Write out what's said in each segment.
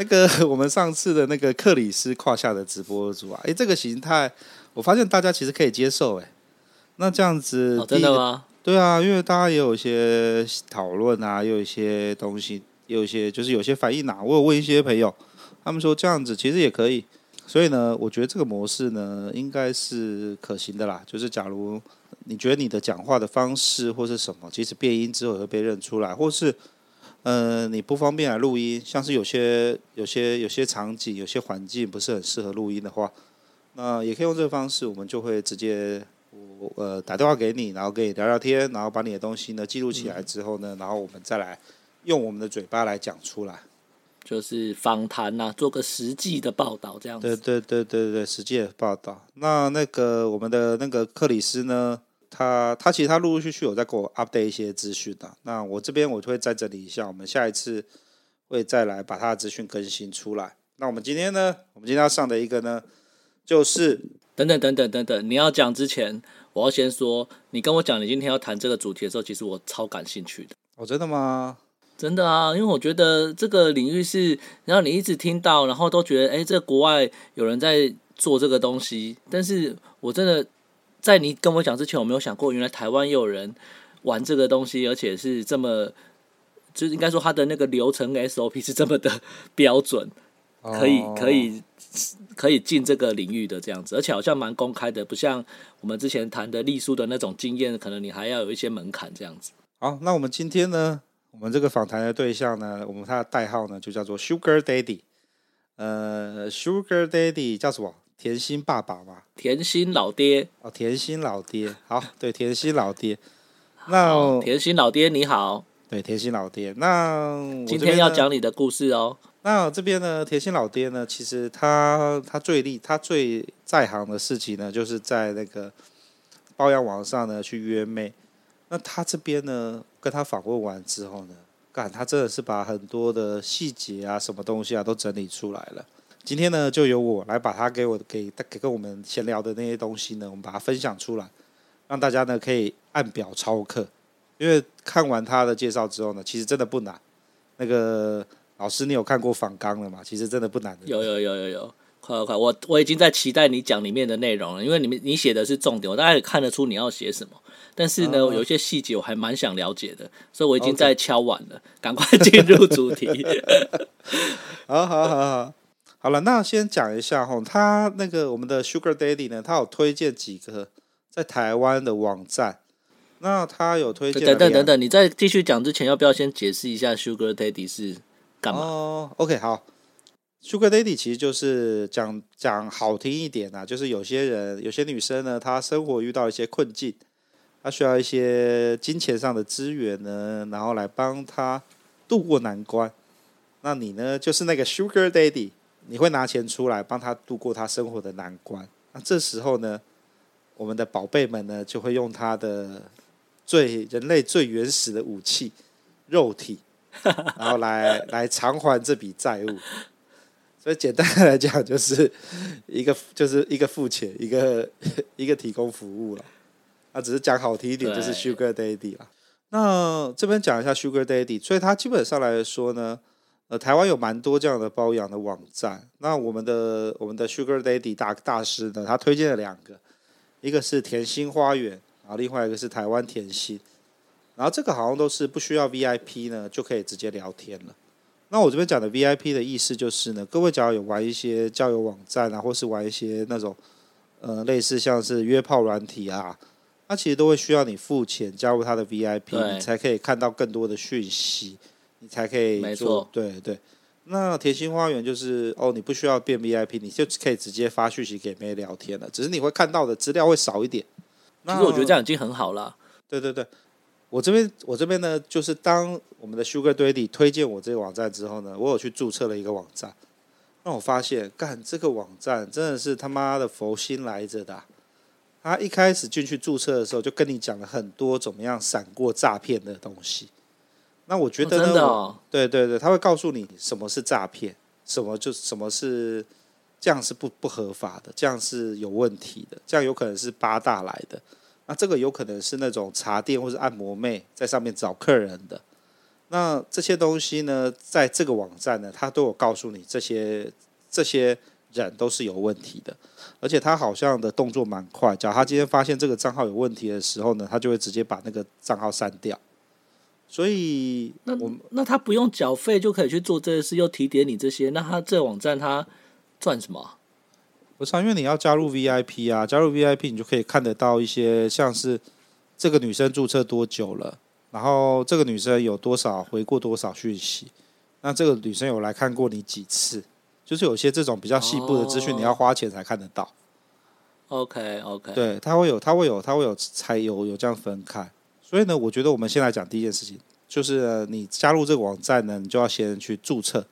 那个 我们上次的那个克里斯胯下的直播主啊，哎，这个形态我发现大家其实可以接受哎。那这样子，哦，真的吗？对啊，因为大家也有一些讨论啊，也有一些东西，也有一些就是有些反应啊。我有问一些朋友，他们说这样子其实也可以。所以呢，我觉得这个模式呢应该是可行的啦。就是假如你觉得你的讲话的方式或是什么，其实变音之后会被认出来，或是。呃，你不方便来录音，像是有些、有些、有些场景、有些环境不是很适合录音的话，那也可以用这个方式，我们就会直接我呃打电话给你，然后跟你聊聊天，然后把你的东西呢记录起来之后呢，然后我们再来用我们的嘴巴来讲出来，就是访谈呐，做个实际的报道这样子。对对对对对，实际的报道。那那个我们的那个克里斯呢？他他其实他陆陆续续有在给我 update 一些资讯的，那我这边我就会再整理一下，我们下一次会再来把他的资讯更新出来。那我们今天呢，我们今天要上的一个呢，就是等等等等等等，你要讲之前，我要先说，你跟我讲你今天要谈这个主题的时候，其实我超感兴趣的。哦，真的吗？真的啊，因为我觉得这个领域是，然后你一直听到，然后都觉得，哎，这国外有人在做这个东西，但是我真的。在你跟我讲之前，我没有想过，原来台湾也有人玩这个东西，而且是这么，就是应该说它的那个流程 SOP 是这么的标准，可以可以可以进这个领域的这样子，而且好像蛮公开的，不像我们之前谈的丽书的那种经验，可能你还要有一些门槛这样子。好，那我们今天呢，我们这个访谈的对象呢，我们他的代号呢就叫做 Sugar Daddy，呃，Sugar Daddy 叫什么？甜心爸爸嘛，甜心老爹哦，甜心老爹，好，对，甜心老爹，那甜心老爹你好，对，甜心老爹，那今天要讲你的故事哦。那这边呢，甜心老爹呢，其实他他最厉，他最在行的事情呢，就是在那个包养网上呢去约妹。那他这边呢，跟他访问完之后呢，干，他真的是把很多的细节啊，什么东西啊，都整理出来了。今天呢，就由我来把他给我给给跟我们闲聊的那些东西呢，我们把它分享出来，让大家呢可以按表操课。因为看完他的介绍之后呢，其实真的不难。那个老师，你有看过仿纲了吗？其实真的不难。有有有有有，快快快！我我已经在期待你讲里面的内容了，因为你们你写的是重点，我大概看得出你要写什么。但是呢，有一些细节我还蛮想了解的，所以我已经在敲碗了，赶快进入主题。好好好好。好了，那先讲一下哈，他那个我们的 Sugar Daddy 呢，他有推荐几个在台湾的网站。那他有推荐。等等等等，你在继续讲之前，要不要先解释一下 Sugar Daddy 是干嘛？哦，OK，好，Sugar Daddy 其实就是讲讲好听一点啊，就是有些人有些女生呢，她生活遇到一些困境，她需要一些金钱上的资源呢，然后来帮她度过难关。那你呢，就是那个 Sugar Daddy。你会拿钱出来帮他度过他生活的难关，那这时候呢，我们的宝贝们呢就会用他的最人类最原始的武器——肉体，然后来来偿还这笔债务。所以简单的来讲，就是一个就是一个付钱，一个 一个提供服务了。那只是讲好听一点，就是 Sugar Daddy 了。那这边讲一下 Sugar Daddy，所以他基本上来说呢。呃，台湾有蛮多这样的包养的网站。那我们的我们的 Sugar Daddy 大大师呢，他推荐了两个，一个是甜心花园，然后另外一个是台湾甜心。然后这个好像都是不需要 VIP 呢，就可以直接聊天了。那我这边讲的 VIP 的意思就是呢，各位只要有玩一些交友网站啊，或是玩一些那种呃类似像是约炮软体啊，那其实都会需要你付钱加入他的 VIP，你才可以看到更多的讯息。你才可以做，对对。那甜心花园就是哦，你不需要变 VIP，你就可以直接发讯息给妹聊天了。只是你会看到的资料会少一点。其实我觉得这样已经很好了。对对对，我这边我这边呢，就是当我们的 Sugar Daddy 推荐我这个网站之后呢，我有去注册了一个网站。那我发现，干这个网站真的是他妈的佛心来着的啊。他一开始进去注册的时候，就跟你讲了很多怎么样闪过诈骗的东西。那我觉得呢，哦真的哦，对对对，他会告诉你什么是诈骗，什么就什么是这样是不不合法的，这样是有问题的，这样有可能是八大来的。那这个有可能是那种茶店或是按摩妹在上面找客人的。那这些东西呢，在这个网站呢，他都有告诉你这些这些人都是有问题的，而且他好像的动作蛮快。假如他今天发现这个账号有问题的时候呢，他就会直接把那个账号删掉。所以，那我那他不用缴费就可以去做这些事，又提点你这些，那他这网站他赚什么？不是啊，因为你要加入 VIP 啊，加入 VIP 你就可以看得到一些像是这个女生注册多久了，然后这个女生有多少回过多少讯息，那这个女生有来看过你几次，就是有些这种比较细部的资讯，你要花钱才看得到。Oh, OK OK，对，他会有，他会有，他会有，才有有这样分开。所以呢，我觉得我们先来讲第一件事情，就是你加入这个网站呢，你就要先去注册，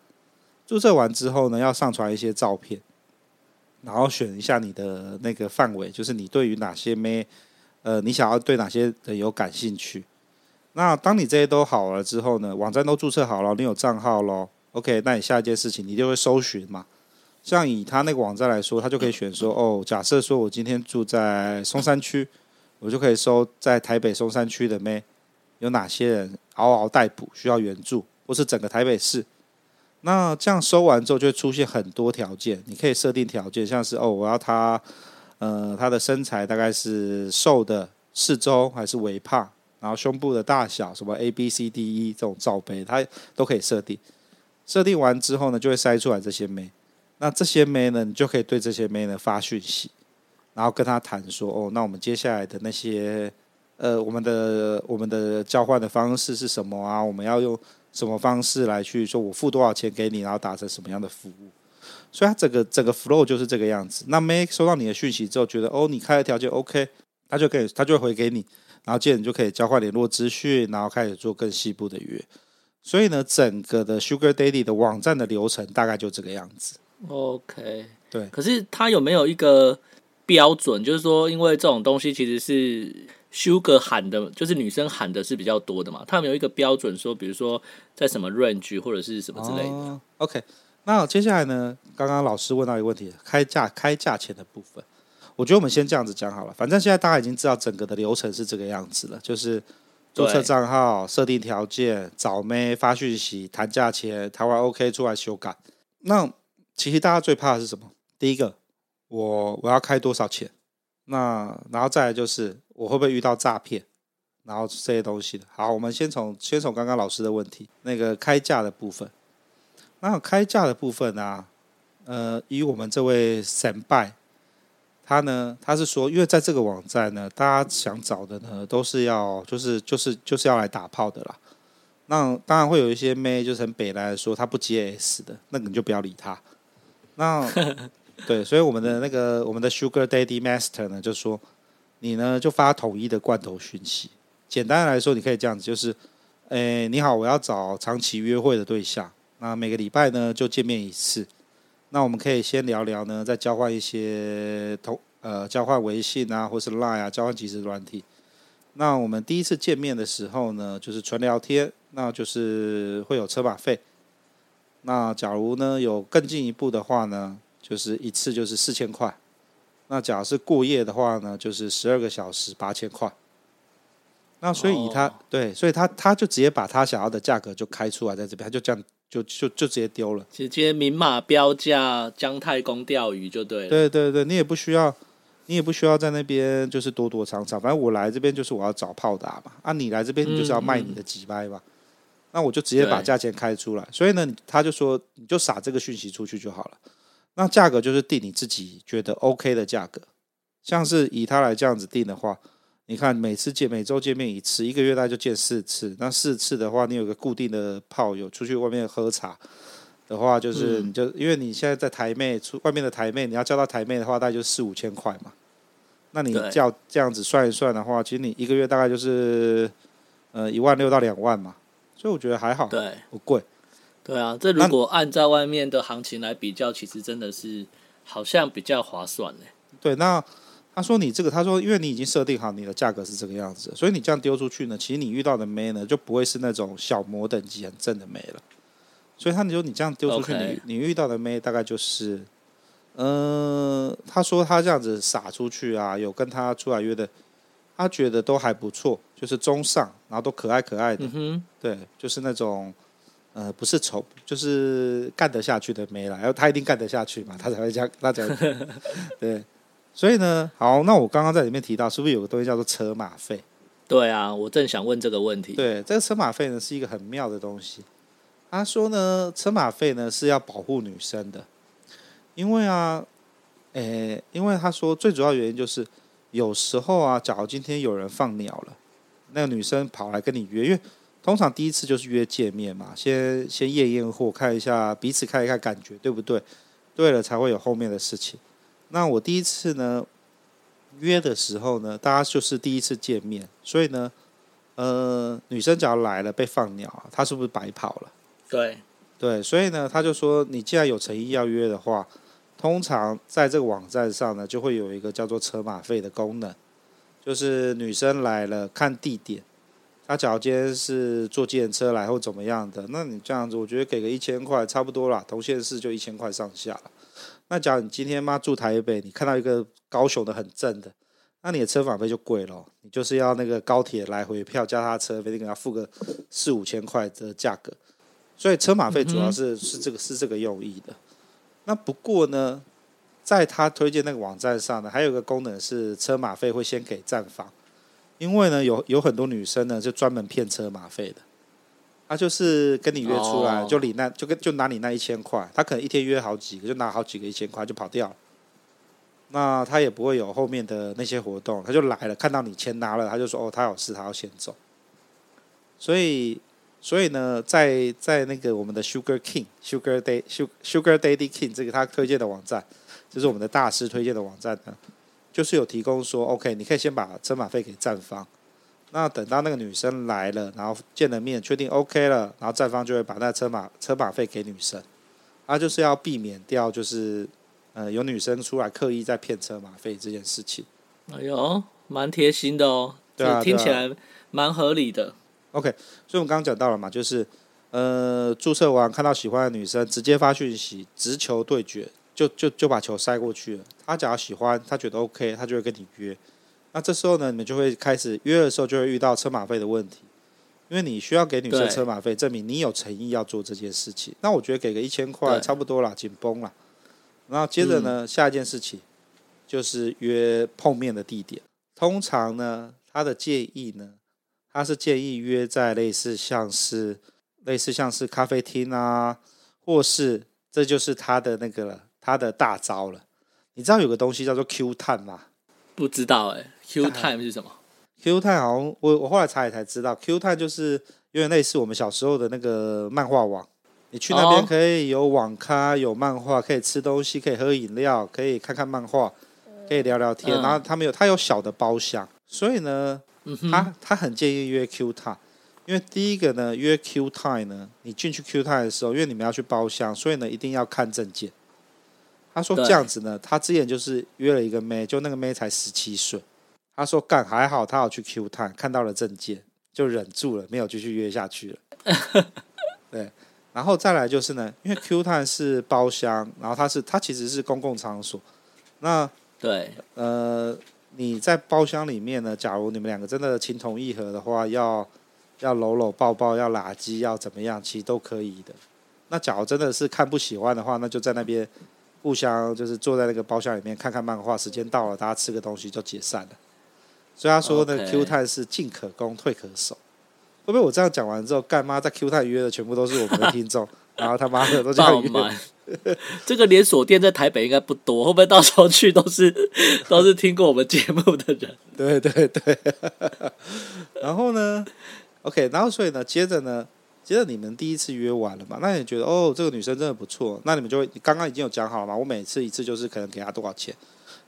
注册完之后呢，要上传一些照片。然后选一下你的那个范围，就是你对于哪些妹，呃，你想要对哪些人有感兴趣。那当你这些都好了之后呢，网站都注册好了，你有账号咯。OK，那你下一件事情你就会搜寻嘛。像以他那个网站来说，他就可以选说，哦，假设说我今天住在松山区，我就可以搜在台北松山区的妹有哪些人嗷嗷待哺需要援助，或是整个台北市。那这样收完之后，就会出现很多条件。你可以设定条件，像是哦，我要他，呃，他的身材大概是瘦的、适中还是微胖，然后胸部的大小，什么 A、B、C、D、E 这种罩杯，它都可以设定。设定完之后呢，就会筛出来这些妹。那这些妹呢，你就可以对这些妹呢发讯息，然后跟他谈说，哦，那我们接下来的那些，呃，我们的我们的交换的方式是什么啊？我们要用。什么方式来去说？我付多少钱给你，然后达成什么样的服务？所以他整个整个 flow 就是这个样子。那 Make 收到你的讯息之后，觉得哦，你开的条件 OK，他就可以，他就会回给你，然后接着你就可以交换联络资讯，然后开始做更细部的约。所以呢，整个的 Sugar Daddy 的网站的流程大概就这个样子。OK，对。可是他有没有一个标准？就是说，因为这种东西其实是。Sugar 喊的，就是女生喊的是比较多的嘛？他们有一个标准说，比如说在什么 range 或者是什么之类的。哦、OK，那接下来呢？刚刚老师问到一个问题，开价开价钱的部分，我觉得我们先这样子讲好了。反正现在大家已经知道整个的流程是这个样子了，就是注册账号、设定条件、找妹、发讯息、谈价钱，谈完 OK 出来修改。那其实大家最怕的是什么？第一个，我我要开多少钱？那然后再来就是。我会不会遇到诈骗？然后这些东西的。好，我们先从先从刚刚老师的问题，那个开价的部分。那开价的部分呢、啊？呃，以我们这位神拜，他呢，他是说，因为在这个网站呢，大家想找的呢，都是要就是就是就是要来打炮的啦。那当然会有一些妹，就是很北来说他不接 S 的，那你就不要理他。那对，所以我们的那个我们的 Sugar Daddy Master 呢，就说。你呢就发统一的罐头讯息。简单来说，你可以这样子，就是，诶，你好，我要找长期约会的对象。那每个礼拜呢就见面一次。那我们可以先聊聊呢，再交换一些同呃交换微信啊，或是 Line 啊，交换即时软体。那我们第一次见面的时候呢，就是纯聊天，那就是会有车马费。那假如呢有更进一步的话呢，就是一次就是四千块。那假如是过夜的话呢，就是十二个小时八千块。那所以以他、oh. 对，所以他他就直接把他想要的价格就开出来在这边，他就这样就就就直接丢了，直接明码标价，姜太公钓鱼就对了。对对对，你也不需要，你也不需要在那边就是躲躲藏藏，反正我来这边就是我要找炮打嘛。啊，你来这边你就是要卖你的几掰嘛。嗯嗯，那我就直接把价钱开出来，所以呢，他就说你就撒这个讯息出去就好了。那价格就是定你自己觉得 OK 的价格，像是以他来这样子定的话，你看每次见每周见面一次，一个月大概就见四次。那四次的话，你有个固定的炮友出去外面喝茶的话，就是你就、嗯、因为你现在在台妹出外面的台妹，你要叫到台妹的话，大概就四五千块嘛。那你叫这样子算一算的话，其实你一个月大概就是呃一万六到两万嘛。所以我觉得还好，对，不贵。对啊，这如果按照外面的行情来比较，其实真的是好像比较划算呢。对，那他说你这个，他说因为你已经设定好你的价格是这个样子，所以你这样丢出去呢，其实你遇到的妹呢就不会是那种小模等级很正的妹了。所以他说你这样丢出去.你你遇到的妹大概就是，嗯、呃，他说他这样子撒出去啊，有跟他出来约的，他觉得都还不错，就是中上，然后都可爱可爱的，嗯、对，就是那种。呃，不是丑，就是干得下去的没了。然后他一定干得下去嘛，他才会这样，他才会 对。所以呢，好，那我刚刚在里面提到，是不是有个东西叫做车马费？对啊，我正想问这个问题。对，这个车马费呢是一个很妙的东西。他说呢，车马费呢是要保护女生的，因为啊，诶，因为他说最主要原因就是有时候啊，假如今天有人放鸟了，那个女生跑来跟你约，因为。通常第一次就是约见面嘛，先先验验货，看一下彼此看一看感觉对不对？对了才会有后面的事情。那我第一次呢约的时候呢，大家就是第一次见面，所以呢，呃，女生只要来了被放鸟，她是不是白跑了？对对，所以呢，他就说你既然有诚意要约的话，通常在这个网站上呢，就会有一个叫做车马费的功能，就是女生来了看地点。他假如今天是坐计程车来或怎么样的，那你这样子，我觉得给个一千块差不多啦。同县市就一千块上下了。那假如你今天妈住台北，你看到一个高雄的很正的，那你的车马费就贵了。你就是要那个高铁来回票加他车费，你给他付个四五千块的价格。所以车马费主要是是这个是这个用意的。那不过呢，在他推荐那个网站上呢，还有一个功能是车马费会先给站房。因为呢，有有很多女生呢，就专门骗车马费的。她就是跟你约出来，就领那就跟就拿你那一千块，她可能一天约好几个，就拿好几个一千块就跑掉了。那她也不会有后面的那些活动，她就来了，看到你钱拿了，她就说哦，她有事，她要先走。所以，所以呢，在在那个我们的 Sugar King Sugar Day Sugar Daddy King 这个他推荐的网站，就是我们的大师推荐的网站呢。就是有提供说，OK，你可以先把车马费给站方，那等到那个女生来了，然后见了面，确定 OK 了，然后站方就会把那车马车马费给女生，啊就是要避免掉，就是呃有女生出来刻意在骗车马费这件事情。哎呦，蛮贴心的哦，对啊，听起来蛮合理的。OK，所以我们刚刚讲到了嘛，就是呃注册完看到喜欢的女生，直接发讯息，直球对决。就就就把球塞过去了。他只要喜欢，他觉得 OK，他就会跟你约。那这时候呢，你们就会开始约的时候，就会遇到车马费的问题，因为你需要给女生车马费，证明你有诚意要做这件事情。那我觉得给个一千块差不多了，紧绷了。然后接着呢，下一件事情就是约碰面的地点。通常呢，他的建议呢，他是建议约在类似像是类似像是咖啡厅啊，或是这就是他的那个了。他的大招了，你知道有个东西叫做 Q Time 吗？不知道哎、欸、，Q Time 是什么？Q Time 好像我我后来查也才知道，Q Time 就是有点类似我们小时候的那个漫画网，你去那边可以有网咖，有漫画，可以吃东西，可以喝饮料，可以看看漫画，可以聊聊天，嗯、然后他们有他有小的包厢，所以呢，嗯、他他很建议约 Q Time，因为第一个呢约 Q Time 呢，你进去 Q Time 的时候，因为你们要去包厢，所以呢一定要看证件。他说这样子呢，他之前就是约了一个妹，就那个妹才十七岁。他说干还好，他有去 Q Time 看到了证件，就忍住了，没有继续约下去了。对，然后再来就是呢，因为 Q Time 是包厢，然后它是它其实是公共场所。那对，呃，你在包厢里面呢，假如你们两个真的情投意合的话，要要搂搂抱抱，要拉鸡，要怎么样，其实都可以的。那假如真的是看不喜欢的话，那就在那边。互相就是坐在那个包厢里面看看漫画，时间到了，大家吃个东西就解散了。所以他说呢，Q Time 是进可攻，退可守。会不会我这样讲完之后，干妈在 Q Time 约的全部都是我们的听众，然后他妈的都这样约？这个连锁店在台北应该不多，会不会到时候去都是 都是听过我们节目的人？对对对。然后呢，OK，然后所以呢，接着呢。接着你们第一次约完了嘛？那你觉得哦，这个女生真的不错，那你们就会，刚刚已经有讲好了嘛？我每次一次就是可能给她多少钱？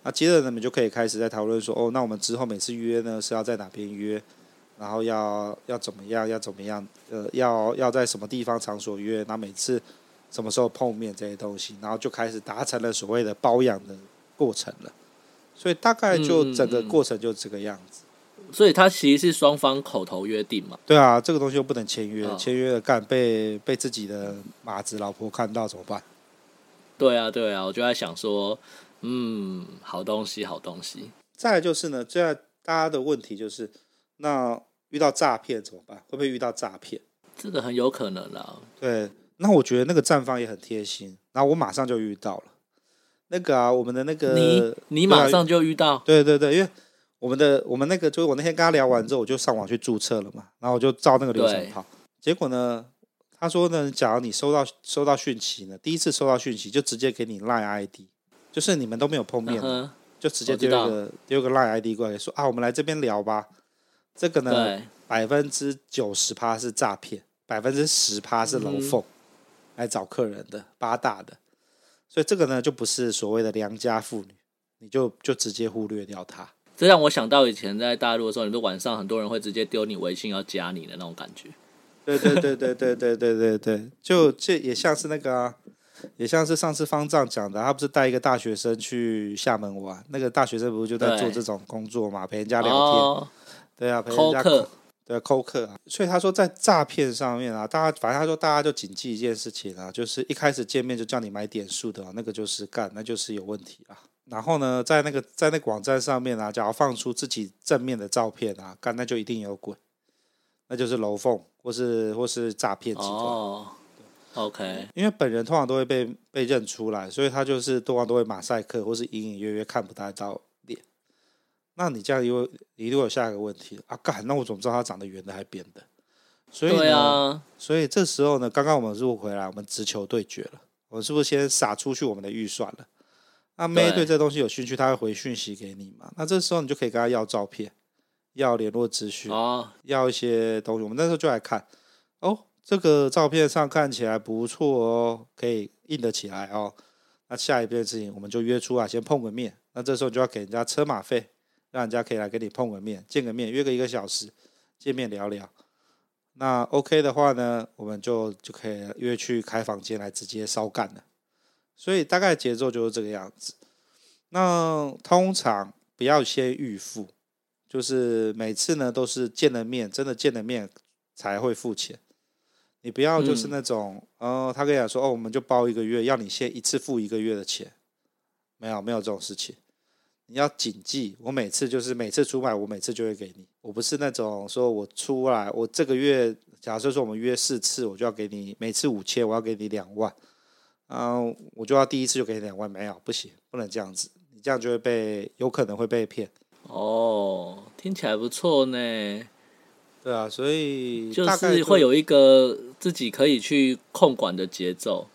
那接着你们就可以开始在讨论说，哦，那我们之后每次约呢是要在哪边约？然后要要怎么样，要怎么样，呃，要要在什么地方场所约，那每次什么时候碰面这些东西，然后就开始达成了所谓的包养的过程了。所以大概就整个过程就这个样子。嗯嗯、所以它其实是双方口头约定嘛？对啊，这个东西又不能签约，哦、签约了干被被自己的马子老婆看到怎么办？对啊，对啊，我就在想说，嗯，好东西，好东西。再来就是呢，现在大家的问题就是，那遇到诈骗怎么办？会不会遇到诈骗？这个很有可能啦。对，那我觉得那个站方也很贴心，然后我马上就遇到了。那个啊，我们的那个你你马上就遇到，对对对，因为我们的我们那个，就是我那天跟他聊完之后，我就上网去注册了嘛，然后我就照那个流程跑。结果呢，他说呢，假如你收到收到讯息呢，第一次收到讯息就直接给你 Line ID，就是你们都没有碰面，嗯、就直接丢一个丢个 Line ID 过来说啊，我们来这边聊吧。这个呢，百分之九十趴是诈骗，百分之十趴是楼凤、嗯、来找客人的八大的。所以这个呢，就不是所谓的良家妇女，你就就直接忽略掉她。这让我想到以前在大陆的时候，你说晚上很多人会直接丢你微信要加你的那种感觉。对对对对对对对对对，就这也像是那个、啊，也像是上次方丈讲的，他不是带一个大学生去厦门玩，那个大学生不是就在做这种工作嘛，陪人家聊天。哦、对啊，陪人家扣。对，扣客啊，所以他说在诈骗上面啊，大家反正他说大家就谨记一件事情啊，就是一开始见面就叫你买点数的，那个就是干，那就是有问题啊。然后呢，在那个在那个网站上面啊，假如放出自己正面的照片啊，干那就一定有鬼，那就是楼凤或是或是诈骗集团。哦，OK，因为本人通常都会被被认出来，所以他就是通常都会马赛克或是隐隐约约看不太到。那你这样又一定会有下一个问题啊？干，那我怎么知道他长得圆的还扁的？所以呢，啊、所以这时候呢，刚刚我们入回来，我们直球对决了。我们是不是先撒出去我们的预算了？那妹对这东西有兴趣，她会回讯息给你嘛？那这时候你就可以跟她要照片，要联络资讯，哦、要一些东西。我们那时候就来看，哦，这个照片上看起来不错哦，可以印得起来哦。那下一件事情，我们就约出来先碰个面。那这时候就要给人家车马费。让人家可以来跟你碰个面，见个面，约个一个小时，见面聊聊。那 OK 的话呢，我们就就可以约去开房间来直接烧干了。所以大概节奏就是这个样子。那通常不要先预付，就是每次呢都是见了面，真的见了面才会付钱。你不要就是那种，嗯、呃，他跟你讲说，哦，我们就包一个月，要你先一次付一个月的钱。没有，没有这种事情。你要谨记，我每次就是每次出卖，我每次就会给你。我不是那种说我出来，我这个月假设说我们约四次，我就要给你每次五千，我要给你两万，嗯，我就要第一次就给你两万，没有，不行，不能这样子，你这样就会被有可能会被骗。哦，听起来不错呢。对啊，所以就是会有一个自己可以去控管的节奏。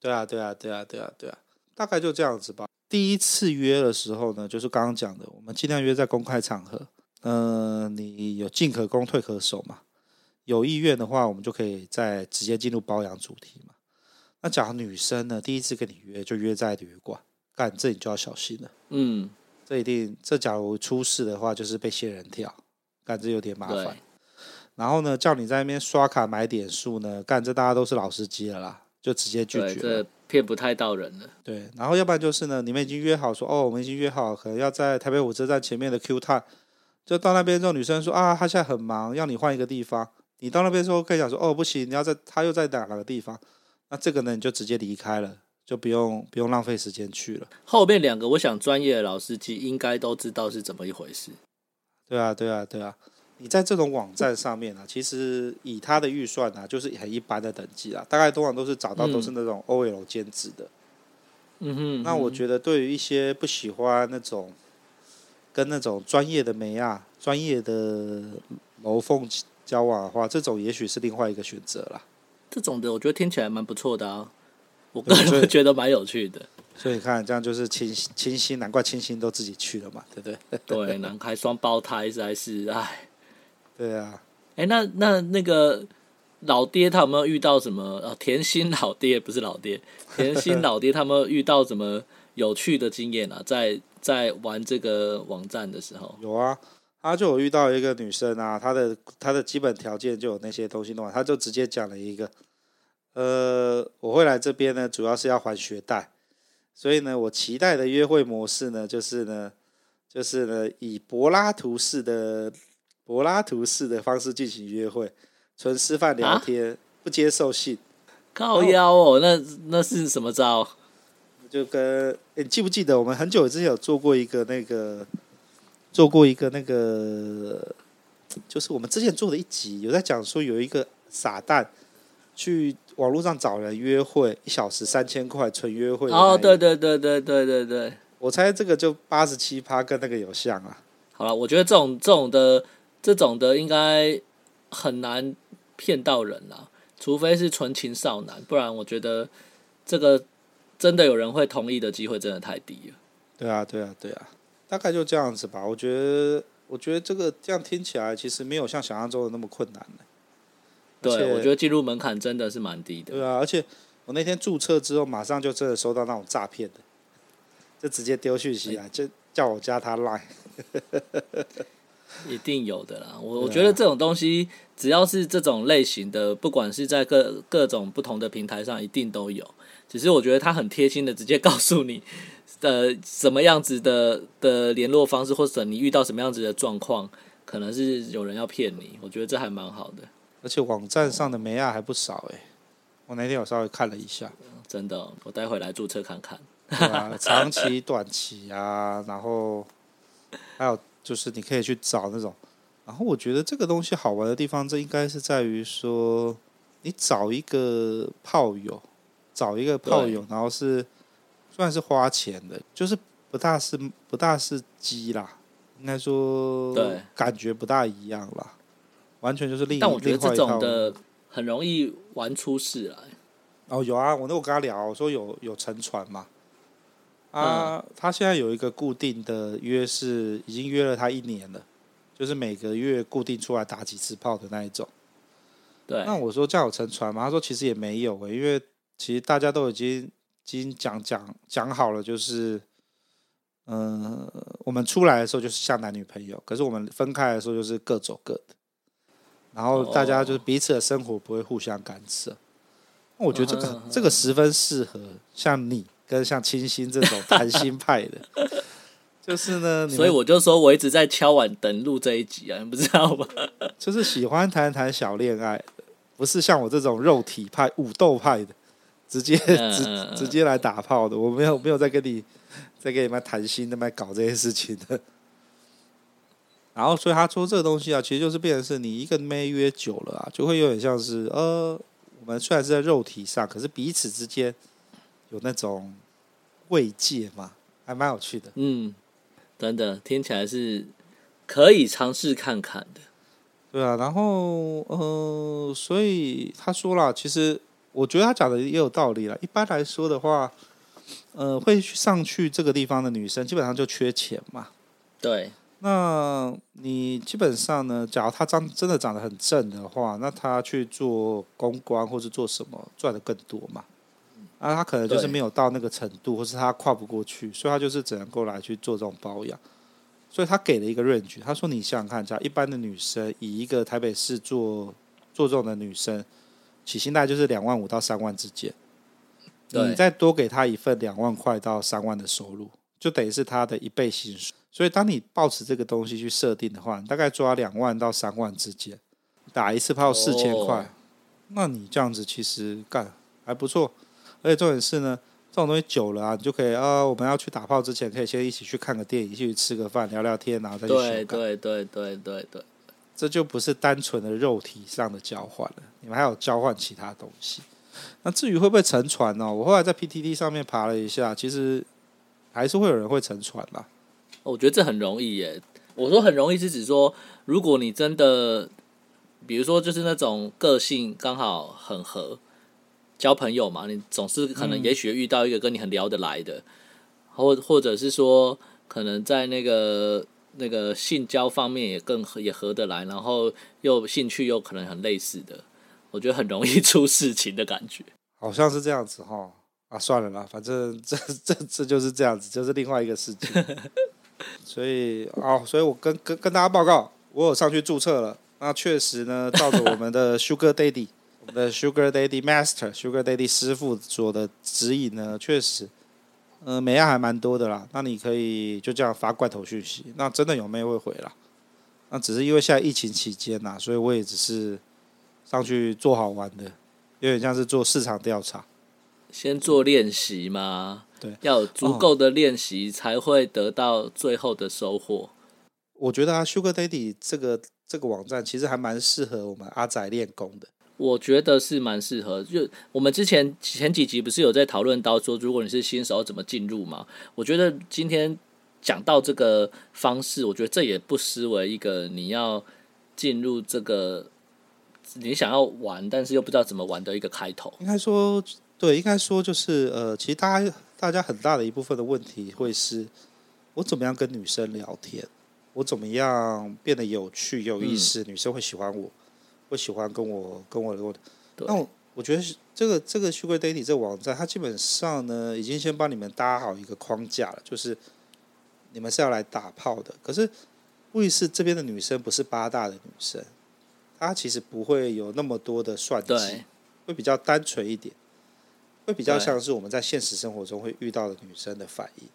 对啊，对啊，对啊，对啊，对啊，大概就这样子吧。第一次约的时候呢，就是刚刚讲的，我们尽量约在公开场合。嗯、呃，你有进可攻，退可守嘛。有意愿的话，我们就可以再直接进入包养主题嘛。那假如女生呢，第一次跟你约就约在旅馆，干这你就要小心了。嗯，这一定，这假如出事的话，就是被仙人跳，干这有点麻烦。对然后呢，叫你在那边刷卡买点数呢，干这大家都是老司机了啦，就直接拒绝。骗不太到人了，对，然后要不然就是呢，你们已经约好说，哦，我们已经约好，可能要在台北火车站前面的 Q Time，就到那边之后，女生说啊，她现在很忙，要你换一个地方，你到那边之后可以讲说，哦，不行，你要在，她又在哪哪个地方，那这个呢，你就直接离开了，就不用不用浪费时间去了。后面两个，我想专业的老司机应该都知道是怎么一回事。对啊，对啊，对啊。你在这种网站上面啊，其实以他的预算啊，就是很一般的等级啊，大概通常都是找到都是那种 OL 兼职的。嗯哼。那我觉得对于一些不喜欢那种跟那种专业的美亚、专业的楼凤交往的话，这种也许是另外一个选择啦。这种的我觉得听起来蛮不错的啊，我个人觉得蛮有趣的。所以你看，这样就是清清新，难怪清新都自己去了嘛，对不对？对，难开双胞胎实在是哎。对啊，哎，那那那个老爹他有没有遇到什么？哦，甜心老爹不是老爹，甜心老爹他们遇到什么有趣的经验啊？在在玩这个网站的时候，有啊，他就有遇到一个女生啊，她的她的基本条件就有那些东西的话，他就直接讲了一个，呃，我会来这边呢，主要是要还学贷，所以呢，我期待的约会模式呢，就是呢，就是呢，以柏拉图式的柏拉图式的方式进行约会，纯吃饭聊天，啊、不接受信，靠腰哦，那那是什么招？就跟、欸、你记不记得我们很久之前有做过一个那个。做过一个那个，就是我们之前做的一集，有在讲说有一个傻蛋去网络上找人约会，一小时三千块纯约会。哦，对对对对对对对，我猜这个就八十七趴跟那个有像啊。好了，我觉得这种这种的这种的应该很难骗到人啦，除非是纯情少男，不然我觉得这个真的有人会同意的机会真的太低了。对啊，对啊，对啊。大概就这样子吧，我觉得，我觉得这个这样听起来其实没有像想象中的那么困难。对，我觉得进入门槛真的是蛮低的。对啊，而且我那天注册之后，马上就真的收到那种诈骗的，就直接丢讯息来，就叫我加他 Line。一定有的啦，我我觉得这种东西，只要是这种类型的，不管是在各各种不同的平台上，一定都有。只是我觉得他很贴心的，直接告诉你。呃什么样子的的联络方式，或者你遇到什么样子的状况，可能是有人要骗你，我觉得这还蛮好的。而且网站上的美亚还不少哎，我那天有稍微看了一下，真的，我待会来注册看看。对啊，长期、短期啊，然后还有就是你可以去找那种，然后我觉得这个东西好玩的地方，这应该是在于说，你找一个炮友，找一个炮友，然后是。算是花钱的，就是不大是不大是鸡啦，应该说对，感觉不大一样啦，完全就是另一。但我觉得这种的很容易玩出事来。哦，有啊，我那我跟他聊，我说有有沉船嘛，啊、嗯，他现在有一个固定的约是已经约了他一年了，就是每个月固定出来打几次炮的那一种。对，那我说这样有沉船吗？他说其实也没有诶、欸，因为其实大家都已经。已经讲讲讲好了，就是，嗯、呃，我们出来的时候就是像男女朋友，可是我们分开的时候就是各走各的，然后大家就是彼此的生活不会互相干涉。那我觉得这个这个十分适合像你跟像清新这种谈心派的，就是呢，所以我就说我一直在敲碗等录这一集啊，你不知道吗？就是喜欢谈谈小恋爱，不是像我这种肉体派、武斗派的。直接直直接来打炮的，我没有没有在跟你在跟你们谈心，那么搞这些事情的。然后，所以他说这个东西啊，其实就是变成是你一个妹约久了啊，就会有点像是呃，我们虽然是在肉体上，可是彼此之间有那种慰藉嘛，还蛮有趣的。嗯，真的听起来是可以尝试看看的。对啊，然后呃，所以他说了，其实。我觉得他讲的也有道理了。一般来说的话，呃，会上去这个地方的女生，基本上就缺钱嘛。对。那你基本上呢，假如她长真的长得很正的话，那他去做公关或是做什么，赚的更多嘛。啊，他可能就是没有到那个程度，或是他跨不过去，所以他就是只能够来去做这种保养。所以他给了一个 range，他说：“你想想看，假如一般的女生，以一个台北市做做这种的女生。”起薪大概就是两万五到三万之间，你再多给他一份两万块到三万的收入，就等于是他的一倍薪水。所以当你抱持这个东西去设定的话，大概抓两万到三万之间，打一次炮四千块，那你这样子其实干还不错。而且重点是呢，这种东西久了啊，你就可以啊，我们要去打炮之前，可以先一起去看个电影，一起去吃个饭，聊聊天，然后再去。对对对对对对。这就不是单纯的肉体上的交换了，你们还有交换其他东西。那至于会不会沉船呢？我后来在 PTT 上面爬了一下，其实还是会有人会沉船啦。我觉得这很容易耶。我说很容易是指说，如果你真的，比如说就是那种个性刚好很合，交朋友嘛，你总是可能也许遇到一个跟你很聊得来的，或或者是说可能在那个。那个性交方面也更也合得来，然后又兴趣又可能很类似的，我觉得很容易出事情的感觉。好像是这样子哈啊，算了啦，反正这这这就是这样子，就是另外一个事情。所以哦，所以我跟跟跟大家报告，我有上去注册了。那确实呢，照着我们的 Sugar Daddy，我们的 Sugar Daddy Master、Sugar Daddy 师傅做的指引呢，确实，嗯、美亚还蛮多的啦。那你可以就这样发罐头讯息，那真的有妹会回啦。那只是因为现在疫情期间呐，所以我也只是上去做好玩的，有点像是做市场调查，先做练习嘛。对，要有足够的练习才会得到最后的收获。我觉得啊，Sugar Daddy 这个这个网站其实还蛮适合我们阿仔练功的。我觉得是蛮适合。就我们之前前几集不是有在讨论到说，如果你是新手怎么进入嘛？我觉得今天讲到这个方式，我觉得这也不失为一个你要进入这个你想要玩，但是又不知道怎么玩的一个开头。应该说，对，应该说就是呃，其实大家。大家很大的一部分的问题会是，我怎么样跟女生聊天？我怎么样变得有趣、有意思？嗯、女生会喜欢我，会喜欢跟我跟我聊。那我我觉得这个这个 Sugar Daddy 这个网站，它基本上呢，已经先帮你们搭好一个框架了，就是你们是要来打炮的。可是，问题是这边的女生不是八大的女生，她其实不会有那么多的算计，会比较单纯一点。会比较像是我们在现实生活中会遇到的女生的反应，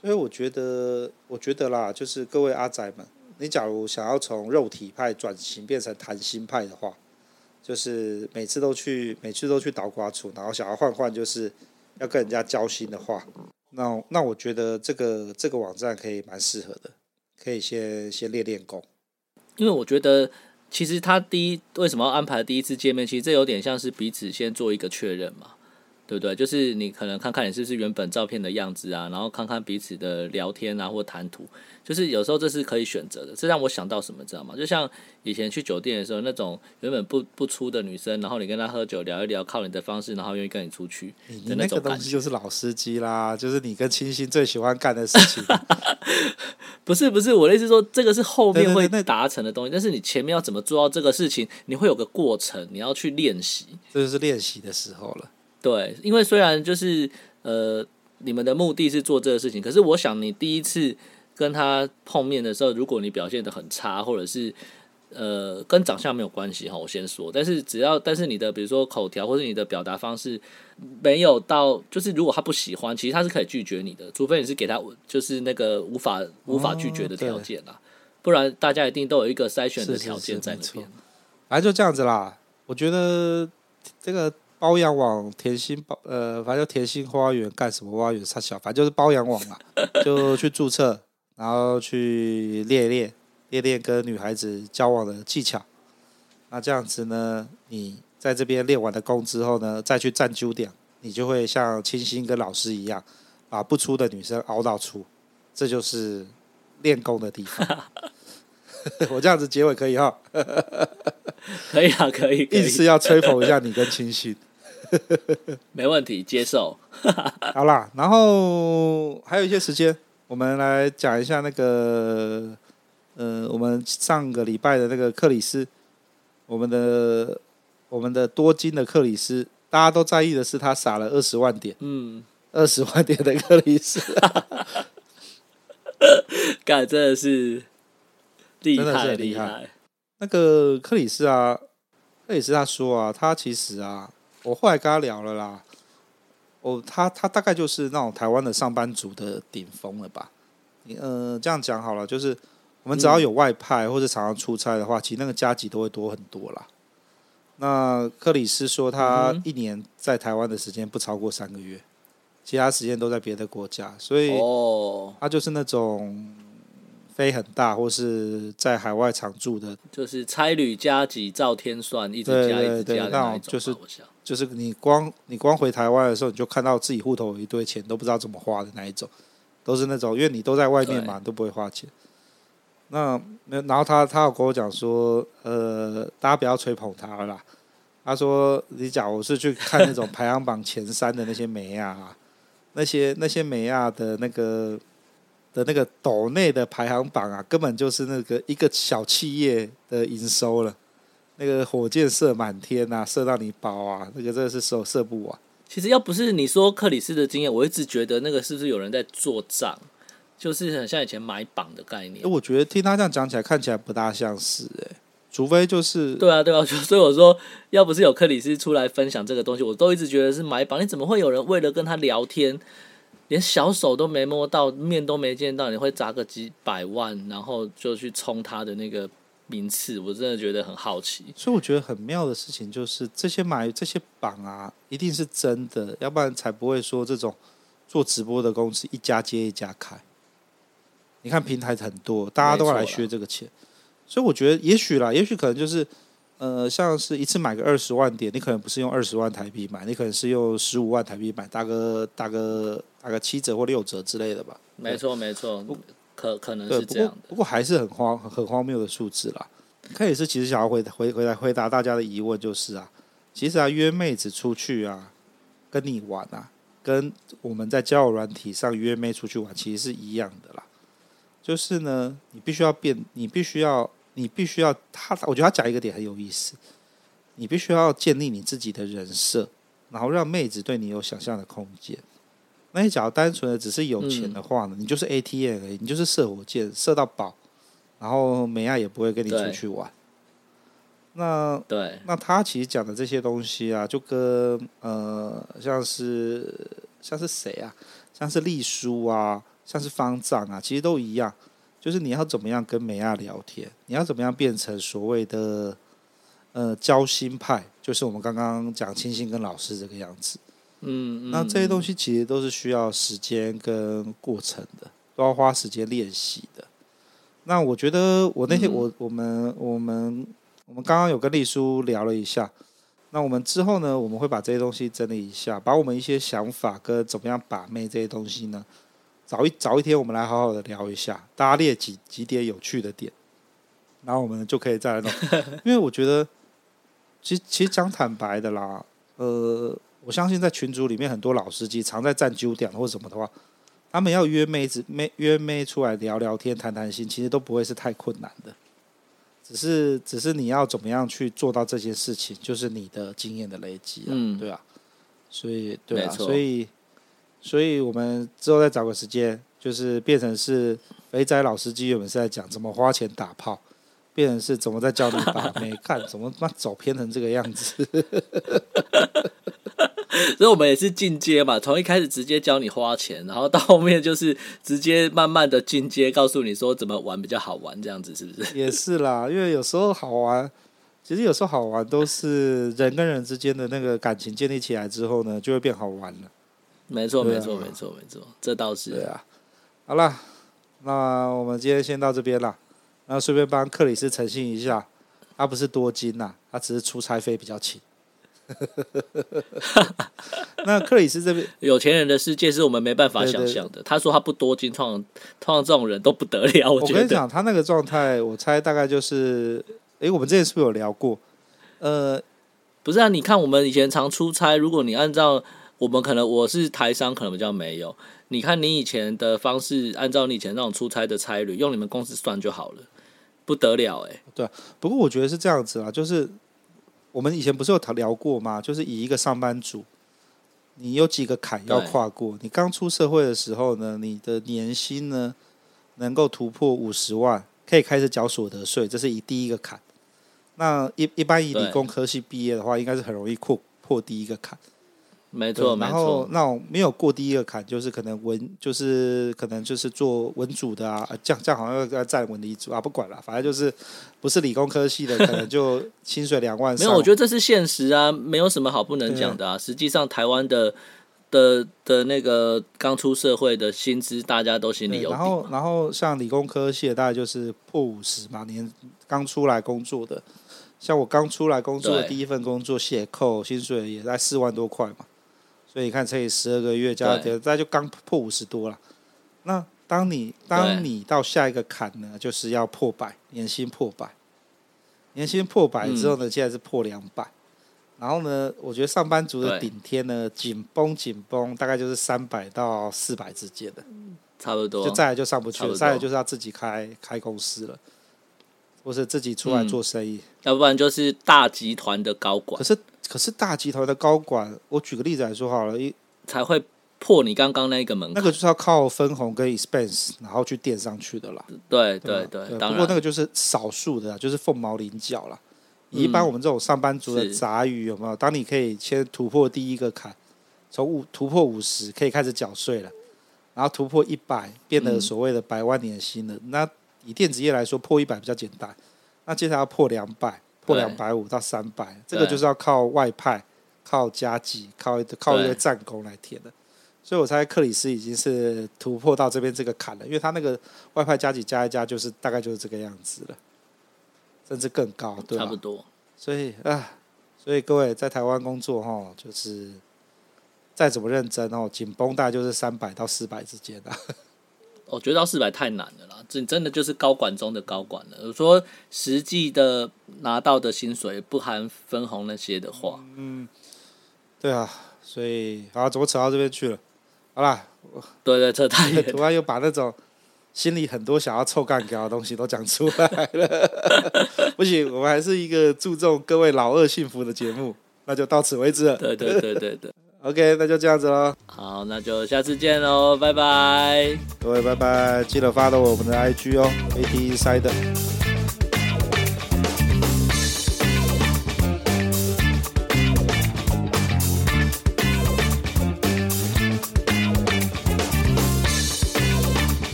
所以我觉得，我觉得啦，就是各位阿仔们，你假如想要从肉体派转型变成谈心派的话，就是每次都去，每次都去倒瓜处，然后想要换换，就是要跟人家交心的话，那那我觉得这个这个网站可以蛮适合的，可以先先练练功，因为我觉得其实他第一为什么要安排第一次见面，其实这有点像是彼此先做一个确认嘛。对不对？就是你可能看看你是不是原本照片的样子啊，然后看看彼此的聊天啊或谈吐，就是有时候这是可以选择的。这让我想到什么，知道吗？就像以前去酒店的时候，那种原本不不出的女生，然后你跟她喝酒聊一聊，靠你的方式，然后愿意跟你出去的那种感觉。就是老司机啦，就是你跟清新最喜欢干的事情。不是不是，我的意思是说，这个是后面会达成的东西，但是你前面要怎么做到这个事情，你会有个过程，你要去练习。这就是练习的时候了。对，因为虽然就是呃，你们的目的是做这个事情，可是我想你第一次跟他碰面的时候，如果你表现的很差，或者是呃，跟长相没有关系哈，我先说，但是只要但是你的比如说口条或者你的表达方式没有到，就是如果他不喜欢，其实他是可以拒绝你的，除非你是给他就是那个无法无法拒绝的条件啦，哦，不然大家一定都有一个筛选的条件在那边。反正就这样子啦，我觉得这个。包养网甜心包呃，反正就甜心花园干什么花园？差小，反正就是包养网嘛，就去注册，然后去练练练练跟女孩子交往的技巧。那这样子呢，你在这边练完了功之后呢，再去站九点，你就会像清新跟老师一样，把不出的女生熬到出。这就是练功的地方。我这样子结尾可以哈？可以啊，可以。意思要吹捧一下你跟清新。没问题，接受。好啦，然后还有一些时间，我们来讲一下那个，呃，我们上个礼拜的那个克里斯，我们的我们的多金的克里斯，大家都在意的是他撒了二十万点，嗯，二十 万点的克里斯，干真的是厉害厉害，害。那个克里斯啊，克里斯他说啊，他其实啊。我后来跟他聊了啦，哦，他他大概就是那种台湾的上班族的顶峰了吧？呃，这样讲好了，就是我们只要有外派或者常常出差的话，其实那个加给都会多很多啦。那克里斯说，他一年在台湾的时间不超过三个月，其他时间都在别的国家，所以他就是那种。飞很大，或是在海外常住的，就是差旅加急照天算，一直加一直加那种，就是就是你光你光回台湾的时候，你就看到自己户头有一堆钱，都不知道怎么花的那一种，都是那种，因为你都在外面嘛，都不会花钱。那那然后他他有跟我讲说，呃，大家不要吹捧他了啦。他说，你假如是去看那种排行榜前三的那些美亚，啊那些那些美亚的那个。的那个斗内的排行榜啊，根本就是那个一个小企业的营收了。那个火箭射满天啊，射到你包啊，那个真的是射射不完。其实要不是你说克里斯的经验，我一直觉得那个是不是有人在做账？就是很像以前买榜的概念。我觉得听他这样讲起来，看起来不大像是哎、欸，除非就是对啊对啊，所以我说，要不是有克里斯出来分享这个东西，我都一直觉得是买榜。你怎么会有人为了跟他聊天，连小手都没摸到，面都没见到，你会砸个几百万，然后就去冲他的那个名次？我真的觉得很好奇。所以我觉得很妙的事情就是，这些买这些榜啊，一定是真的，要不然才不会说这种做直播的公司一家接一家开。你看平台很多，大家都要来削这个钱，所以我觉得也许啦，也许可能就是。呃，像是一次买个二十万点，你可能不是用二十万台币买，你可能是用十五万台币买，打个打个打个七折或六折之类的吧。没错，没错，可可能是这样的。不过，不过还是很荒很荒谬的数字啦。可以是其实想要回回回来回答大家的疑问，就是啊，其实啊约妹子出去啊，跟你玩啊，跟我们在交友软体上约妹出去玩其实是一样的啦。就是呢，你必须要变，你必须要。你必须要他，我觉得他讲一个点很有意思。你必须要建立你自己的人设，然后让妹子对你有想象的空间。那你假如单纯的只是有钱的话呢？嗯、你就是 ATM 而已，你就是射火箭射到饱，然后美亚也不会跟你出去玩。那对，那他其实讲的这些东西啊，就跟呃，像是像是谁啊，像是丽叔啊，像是方丈啊，其实都一样。就是你要怎么样跟美亚聊天，你要怎么样变成所谓的呃交心派，就是我们刚刚讲清新跟老师这个样子。嗯，嗯，那这些东西其实都是需要时间跟过程的，都要花时间练习的。那我觉得我那天我、嗯、我们我们我们刚刚有跟丽书聊了一下，那我们之后呢，我们会把这些东西整理一下，把我们一些想法跟怎么样把妹这些东西呢。早一早一天，我们来好好的聊一下，大家列几几点有趣的点，然后我们就可以再来弄。因为我觉得，其实其实讲坦白的啦，呃，我相信在群组里面很多老司机常在站九点或者什么的话，他们要约妹子妹约妹出来聊聊天谈谈心，其实都不会是太困难的，只是只是你要怎么样去做到这件事情，就是你的经验的累积，嗯，对啊，所以对啊，所以。所以我们之后再找个时间，就是变成是肥仔老司机我们是在讲怎么花钱打炮，变成是怎么在教你把妹，看怎么妈走偏成这个样子。所以我们也是进阶嘛，从一开始直接教你花钱，然后到后面就是直接慢慢的进阶，告诉你说怎么玩比较好玩，这样子是不是？也是啦，因为有时候好玩，其实有时候好玩都是人跟人之间的那个感情建立起来之后呢，就会变好玩了。没错，没错，没错，没错，这倒是。对啊，好了，那我们今天先到这边了。然后顺便帮克里斯澄清一下，他不是多金呐，他只是出差费比较勤。那克里斯这边，有钱人的世界是我们没办法想象的。他说他不多金，通常通常这种人都不得了。我，我跟你讲，他那个状态，我猜大概就是，哎，我们之前是不是有聊过？呃，不是啊，你看我们以前常出差，如果你按照。我们可能我是台商，可能比较没有。你看你以前的方式，按照你以前那种出差的差旅，用你们公司算就好了，不得了哎、欸。对，不过我觉得是这样子啊，就是我们以前不是有聊过吗？就是以一个上班族，你有几个坎要跨过。你刚出社会的时候呢，你的年薪呢能够突破五十万，可以开始缴所得税，这是以第一个坎。那一一般以理工科系毕业的话，应该是很容易破破第一个坎。没错，然后那种没有过第一个坎，就是可能文，就是可能就是做文组的啊，这样这样好像要要站文理组啊，不管了，反正就是不是理工科系的，可能就薪水两万。没有，我觉得这是现实啊，没有什么好不能讲的啊。实际上，台湾的的的那个刚出社会的薪资，大家都心里有底。然后，然后像理工科系的，大概就是破五十嘛，年刚出来工作的，像我刚出来工作的第一份工作，写扣薪水也在四万多块嘛。所以你看，乘以十二个月加起来，大概就刚破五十多了。那当你当你到下一个坎呢，就是要破百，年薪破百，年薪破百之后呢，现在是破两百。然后呢，我觉得上班族的顶天呢，紧绷紧绷，大概就是三百到四百之间的，差不多。就再来就上不去了，再来就是要自己开开公司了，或是自己出来做生意，要不然就是大集团的高管。可是。可是大集团的高管，我举个例子来说好了，一才会破你刚刚那个门槛。那个就是要靠分红跟 expense，然后去垫上去的啦。对对对，对，不过那个就是少数的，就是凤毛麟角啦。一般我们这种上班族的杂鱼有没有？当你可以先突破第一个坎，从五突破五十可以开始缴税了，然后突破一百变得所谓的百万年薪了。那以电子业来说，破一百比较简单。那接下来要破两百，破两百五到三百，这个就是要靠外派、靠加急、靠一靠一个战功来填的。所以我猜克里斯已经是突破到这边这个坎了，因为他那个外派加急加一加，就是大概就是这个样子了。甚至更高，对吧？差不多。所以啊，所以各位在台湾工作哈，就是再怎么认真哦，紧绷大概就是三百到四百之间的。我觉得到四百太难了啦，这真的就是高管中的高管了。我说实际的拿到的薪水不含分红那些的话，嗯，对啊，所以好，怎么扯到这边去了？好啦，对对，扯太远，突然又把那种。心里很多想要臭干掉的东西都讲出来了，不行，我们还是一个注重各位老二幸福的节目，那就到此为止了。对对对对对，OK，那就这样子喽。好，那就下次见喽，拜拜。各位拜拜，记得 follow 我们的 IG 哦，AT Insider。